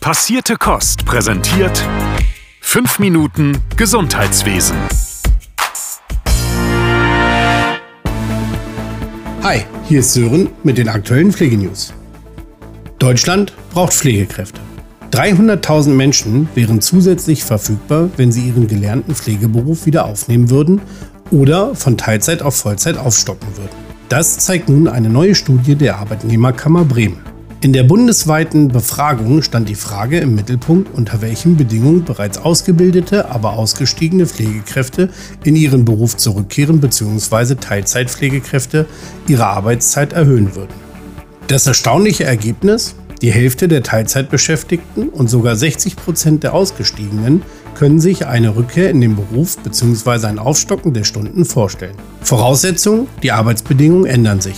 Passierte Kost präsentiert 5 Minuten Gesundheitswesen. Hi, hier ist Sören mit den aktuellen Pflegenews. Deutschland braucht Pflegekräfte. 300.000 Menschen wären zusätzlich verfügbar, wenn sie ihren gelernten Pflegeberuf wieder aufnehmen würden oder von Teilzeit auf Vollzeit aufstocken würden. Das zeigt nun eine neue Studie der Arbeitnehmerkammer Bremen. In der bundesweiten Befragung stand die Frage im Mittelpunkt, unter welchen Bedingungen bereits ausgebildete, aber ausgestiegene Pflegekräfte in ihren Beruf zurückkehren bzw. Teilzeitpflegekräfte ihre Arbeitszeit erhöhen würden. Das erstaunliche Ergebnis? Die Hälfte der Teilzeitbeschäftigten und sogar 60 Prozent der Ausgestiegenen können sich eine Rückkehr in den Beruf bzw. ein Aufstocken der Stunden vorstellen. Voraussetzung, die Arbeitsbedingungen ändern sich.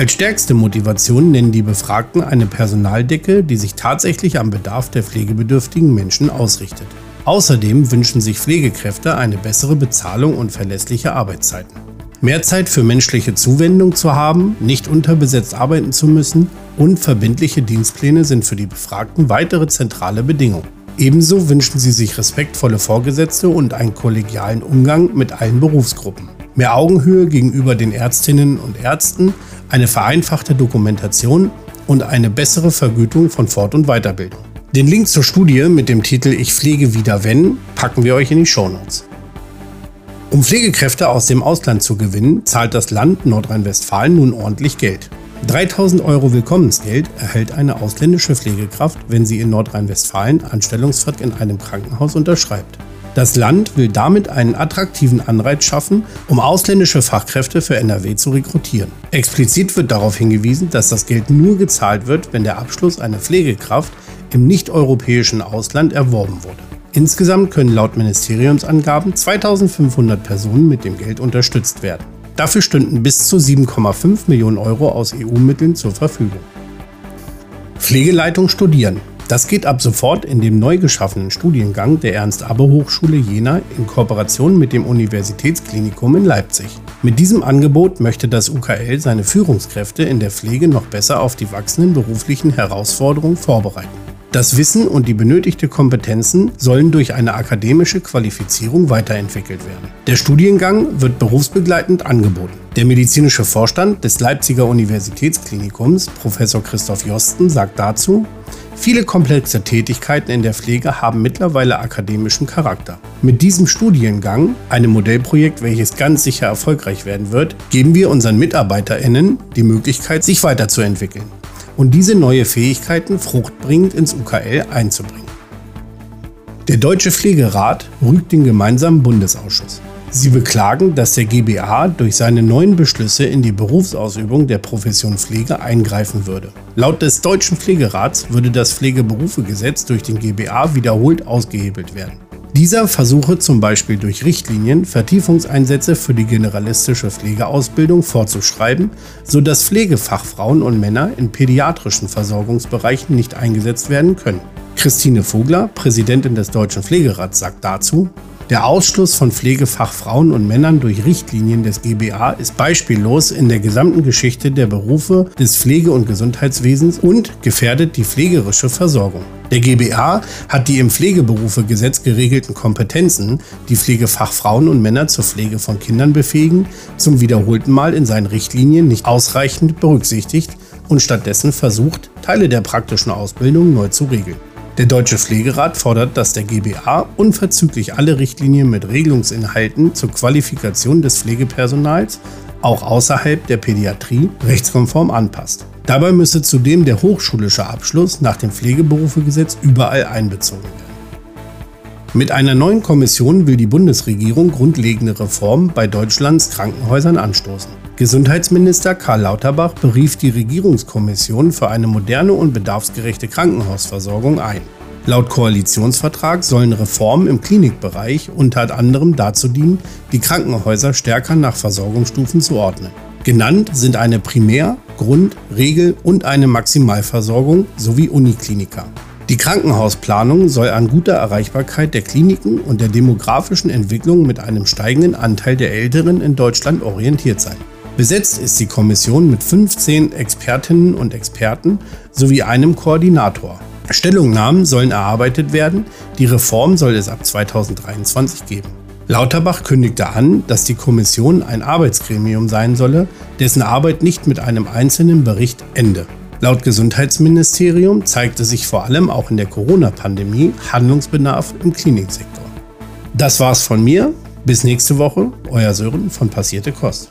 Als stärkste Motivation nennen die Befragten eine Personaldecke, die sich tatsächlich am Bedarf der pflegebedürftigen Menschen ausrichtet. Außerdem wünschen sich Pflegekräfte eine bessere Bezahlung und verlässliche Arbeitszeiten. Mehr Zeit für menschliche Zuwendung zu haben, nicht unterbesetzt arbeiten zu müssen und verbindliche Dienstpläne sind für die Befragten weitere zentrale Bedingungen. Ebenso wünschen sie sich respektvolle Vorgesetzte und einen kollegialen Umgang mit allen Berufsgruppen. Mehr Augenhöhe gegenüber den Ärztinnen und Ärzten eine vereinfachte Dokumentation und eine bessere Vergütung von Fort- und Weiterbildung. Den Link zur Studie mit dem Titel Ich pflege wieder wenn packen wir euch in die Shownotes. Um Pflegekräfte aus dem Ausland zu gewinnen, zahlt das Land Nordrhein-Westfalen nun ordentlich Geld. 3000 Euro Willkommensgeld erhält eine ausländische Pflegekraft, wenn sie in Nordrhein-Westfalen Anstellungsvertrag in einem Krankenhaus unterschreibt. Das Land will damit einen attraktiven Anreiz schaffen, um ausländische Fachkräfte für NRW zu rekrutieren. Explizit wird darauf hingewiesen, dass das Geld nur gezahlt wird, wenn der Abschluss einer Pflegekraft im nicht-europäischen Ausland erworben wurde. Insgesamt können laut Ministeriumsangaben 2500 Personen mit dem Geld unterstützt werden. Dafür stünden bis zu 7,5 Millionen Euro aus EU-Mitteln zur Verfügung. Pflegeleitung studieren. Das geht ab sofort in dem neu geschaffenen Studiengang der Ernst-Abbe-Hochschule Jena in Kooperation mit dem Universitätsklinikum in Leipzig. Mit diesem Angebot möchte das UKL seine Führungskräfte in der Pflege noch besser auf die wachsenden beruflichen Herausforderungen vorbereiten. Das Wissen und die benötigte Kompetenzen sollen durch eine akademische Qualifizierung weiterentwickelt werden. Der Studiengang wird berufsbegleitend angeboten. Der medizinische Vorstand des Leipziger Universitätsklinikums, Professor Christoph Josten, sagt dazu, Viele komplexe Tätigkeiten in der Pflege haben mittlerweile akademischen Charakter. Mit diesem Studiengang, einem Modellprojekt, welches ganz sicher erfolgreich werden wird, geben wir unseren MitarbeiterInnen die Möglichkeit, sich weiterzuentwickeln und diese neue Fähigkeiten fruchtbringend ins UKL einzubringen. Der Deutsche Pflegerat rügt den gemeinsamen Bundesausschuss. Sie beklagen, dass der GBA durch seine neuen Beschlüsse in die Berufsausübung der Profession Pflege eingreifen würde. Laut des Deutschen Pflegerats würde das Pflegeberufegesetz durch den GBA wiederholt ausgehebelt werden. Dieser versuche zum Beispiel durch Richtlinien Vertiefungseinsätze für die generalistische Pflegeausbildung vorzuschreiben, sodass Pflegefachfrauen und Männer in pädiatrischen Versorgungsbereichen nicht eingesetzt werden können. Christine Vogler, Präsidentin des Deutschen Pflegerats, sagt dazu, der Ausschluss von Pflegefachfrauen und Männern durch Richtlinien des GBA ist beispiellos in der gesamten Geschichte der Berufe des Pflege- und Gesundheitswesens und gefährdet die pflegerische Versorgung. Der GBA hat die im Pflegeberufegesetz geregelten Kompetenzen, die Pflegefachfrauen und Männer zur Pflege von Kindern befähigen, zum wiederholten Mal in seinen Richtlinien nicht ausreichend berücksichtigt und stattdessen versucht, Teile der praktischen Ausbildung neu zu regeln. Der Deutsche Pflegerat fordert, dass der GBA unverzüglich alle Richtlinien mit Regelungsinhalten zur Qualifikation des Pflegepersonals, auch außerhalb der Pädiatrie, rechtskonform anpasst. Dabei müsse zudem der hochschulische Abschluss nach dem Pflegeberufegesetz überall einbezogen werden. Mit einer neuen Kommission will die Bundesregierung grundlegende Reformen bei Deutschlands Krankenhäusern anstoßen. Gesundheitsminister Karl Lauterbach berief die Regierungskommission für eine moderne und bedarfsgerechte Krankenhausversorgung ein. Laut Koalitionsvertrag sollen Reformen im Klinikbereich unter anderem dazu dienen, die Krankenhäuser stärker nach Versorgungsstufen zu ordnen. Genannt sind eine Primär-, Grund-, Regel- und eine Maximalversorgung sowie Unikliniker. Die Krankenhausplanung soll an guter Erreichbarkeit der Kliniken und der demografischen Entwicklung mit einem steigenden Anteil der Älteren in Deutschland orientiert sein. Besetzt ist die Kommission mit 15 Expertinnen und Experten sowie einem Koordinator. Stellungnahmen sollen erarbeitet werden, die Reform soll es ab 2023 geben. Lauterbach kündigte an, dass die Kommission ein Arbeitsgremium sein solle, dessen Arbeit nicht mit einem einzelnen Bericht ende. Laut Gesundheitsministerium zeigte sich vor allem auch in der Corona-Pandemie Handlungsbedarf im Kliniksektor. Das war's von mir. Bis nächste Woche, euer Sören von Passierte Kost.